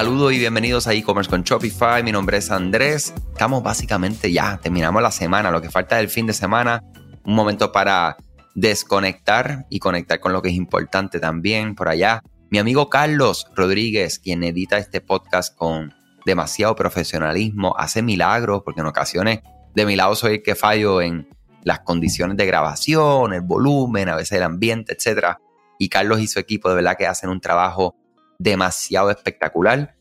Saludos y bienvenidos a e-commerce con Shopify. Mi nombre es Andrés. Estamos básicamente ya, terminamos la semana, lo que falta del fin de semana. Un momento para desconectar y conectar con lo que es importante también por allá. Mi amigo Carlos Rodríguez, quien edita este podcast con demasiado profesionalismo, hace milagros, porque en ocasiones de mi lado soy el que fallo en las condiciones de grabación, el volumen, a veces el ambiente, etc. Y Carlos y su equipo de verdad que hacen un trabajo demasiado espectacular,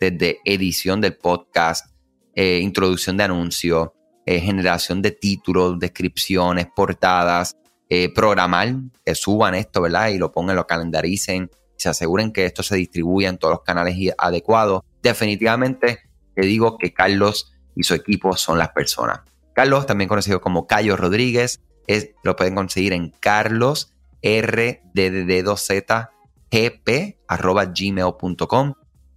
desde edición del podcast, eh, introducción de anuncios, eh, generación de títulos, descripciones, portadas, eh, programar que suban esto, ¿verdad? Y lo pongan, lo calendaricen, se aseguren que esto se distribuya en todos los canales adecuados. Definitivamente te digo que Carlos y su equipo son las personas. Carlos, también conocido como Cayo Rodríguez, lo pueden conseguir en Carlos R 2 Z gp.gmail.com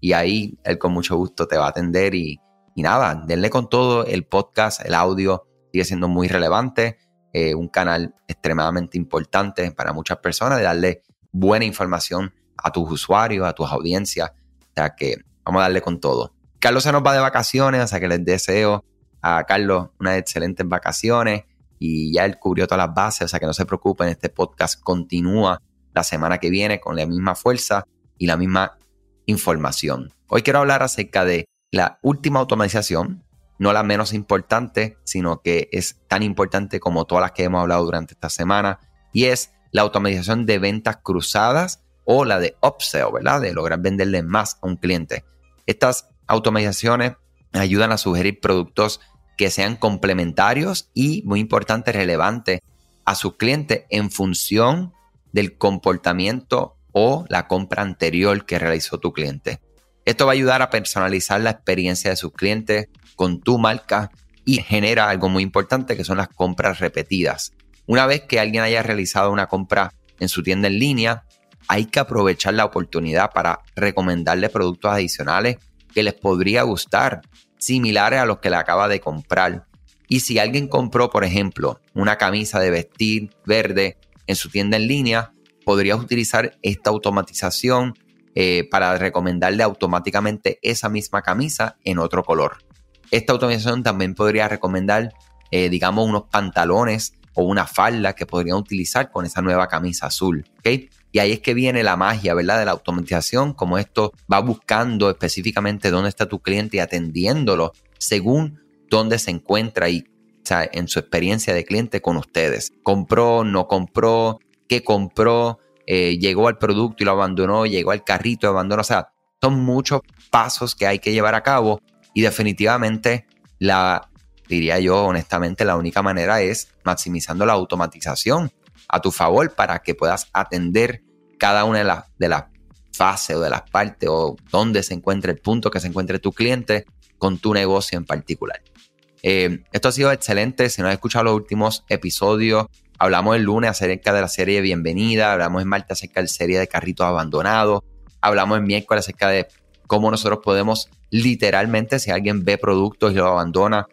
y ahí él con mucho gusto te va a atender y, nada, denle con todo, el podcast, el audio sigue siendo muy relevante, eh, un canal extremadamente importante para muchas personas de darle buena información a tus usuarios, a tus audiencias, o sea que vamos a darle con todo. Carlos se nos va de vacaciones, o sea que les deseo a Carlos unas excelentes vacaciones y ya él cubrió todas las bases, o sea que no se preocupen, este podcast continúa la semana que viene con la misma fuerza y la misma información. Hoy quiero hablar acerca de la última automatización, no la menos importante, sino que es tan importante como todas las que hemos hablado durante esta semana, y es la automatización de ventas cruzadas o la de upsell, ¿verdad? De lograr venderle más a un cliente. Estas automatizaciones ayudan a sugerir productos que sean complementarios y, muy importante, relevantes a su cliente en función del comportamiento o la compra anterior que realizó tu cliente. Esto va a ayudar a personalizar la experiencia de sus clientes con tu marca y genera algo muy importante que son las compras repetidas. Una vez que alguien haya realizado una compra en su tienda en línea, hay que aprovechar la oportunidad para recomendarle productos adicionales que les podría gustar, similares a los que le acaba de comprar. Y si alguien compró, por ejemplo, una camisa de vestir verde en su tienda en línea, podrías utilizar esta automatización eh, para recomendarle automáticamente esa misma camisa en otro color. Esta automatización también podría recomendar, eh, digamos, unos pantalones o una falda que podrían utilizar con esa nueva camisa azul. Y ahí es que viene la magia, ¿verdad? De la automatización, como esto va buscando específicamente dónde está tu cliente y atendiéndolo según dónde se encuentra y en su experiencia de cliente con ustedes. Compró, no compró, qué compró, eh, llegó al producto y lo abandonó, llegó al carrito y abandonó. O sea, son muchos pasos que hay que llevar a cabo y definitivamente la, diría yo honestamente, la única manera es maximizando la automatización a tu favor para que puedas atender cada una de las, de las fases o de las partes o donde se encuentre el punto que se encuentre tu cliente con tu negocio en particular. Eh, esto ha sido excelente. Si no has escuchado los últimos episodios, hablamos el lunes acerca de la serie Bienvenida, hablamos en martes acerca de la serie de carritos abandonados, hablamos el miércoles acerca de cómo nosotros podemos literalmente, si alguien ve productos y lo abandona,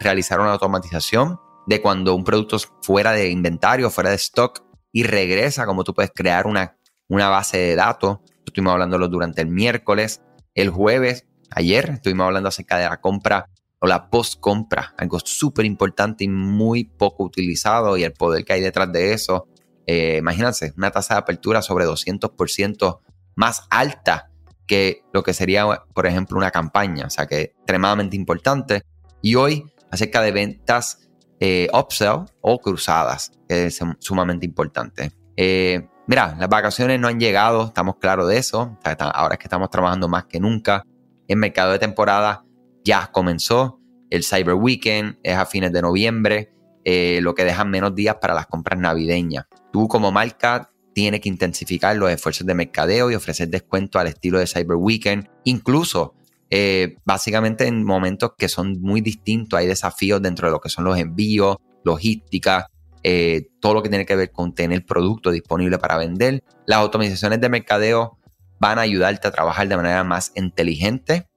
realizar una automatización de cuando un producto es fuera de inventario, fuera de stock y regresa, como tú puedes crear una, una base de datos. Estuvimos hablándolo durante el miércoles. El jueves, ayer, estuvimos hablando acerca de la compra o la post-compra, algo súper importante y muy poco utilizado y el poder que hay detrás de eso. Eh, imagínense, una tasa de apertura sobre 200% más alta que lo que sería, por ejemplo, una campaña, o sea que extremadamente importante. Y hoy acerca de ventas eh, upsell o cruzadas, que es sumamente importante. Eh, mira, las vacaciones no han llegado, estamos claros de eso. Ahora es que estamos trabajando más que nunca. El mercado de temporada ya comenzó. El Cyber Weekend es a fines de noviembre, eh, lo que deja menos días para las compras navideñas. Tú como marca tienes que intensificar los esfuerzos de mercadeo y ofrecer descuento al estilo de Cyber Weekend. Incluso, eh, básicamente en momentos que son muy distintos, hay desafíos dentro de lo que son los envíos, logística, eh, todo lo que tiene que ver con tener producto disponible para vender. Las automatizaciones de mercadeo van a ayudarte a trabajar de manera más inteligente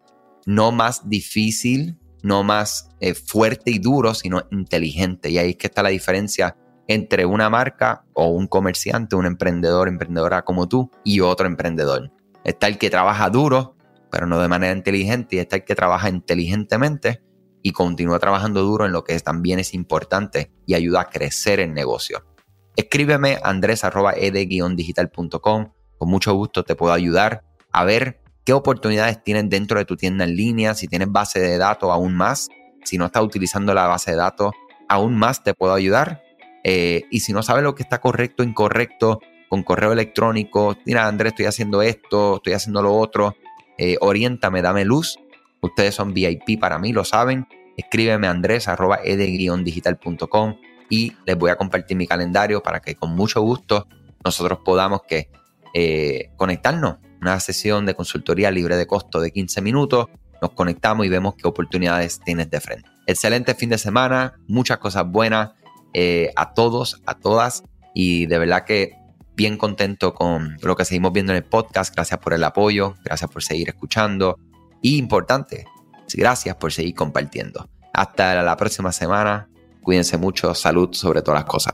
no más difícil, no más eh, fuerte y duro, sino inteligente. Y ahí es que está la diferencia entre una marca o un comerciante, un emprendedor, emprendedora como tú y otro emprendedor. Está el que trabaja duro, pero no de manera inteligente y este es el que trabaja inteligentemente y continúa trabajando duro en lo que también es importante y ayuda a crecer el negocio. Escríbeme andres.ed-digital.com. Con mucho gusto te puedo ayudar a ver qué oportunidades tienes dentro de tu tienda en línea, si tienes base de datos aún más, si no estás utilizando la base de datos, aún más te puedo ayudar. Eh, y si no sabes lo que está correcto o incorrecto con correo electrónico, mira Andrés, estoy haciendo esto, estoy haciendo lo otro, eh, oriéntame, dame luz. Ustedes son VIP para mí, lo saben. Escríbeme a andres.ed-digital.com y les voy a compartir mi calendario para que con mucho gusto nosotros podamos que eh, conectarnos. Una sesión de consultoría libre de costo de 15 minutos. Nos conectamos y vemos qué oportunidades tienes de frente. Excelente fin de semana, muchas cosas buenas eh, a todos, a todas. Y de verdad que bien contento con lo que seguimos viendo en el podcast. Gracias por el apoyo, gracias por seguir escuchando. Y importante, gracias por seguir compartiendo. Hasta la próxima semana. Cuídense mucho. Salud sobre todas las cosas.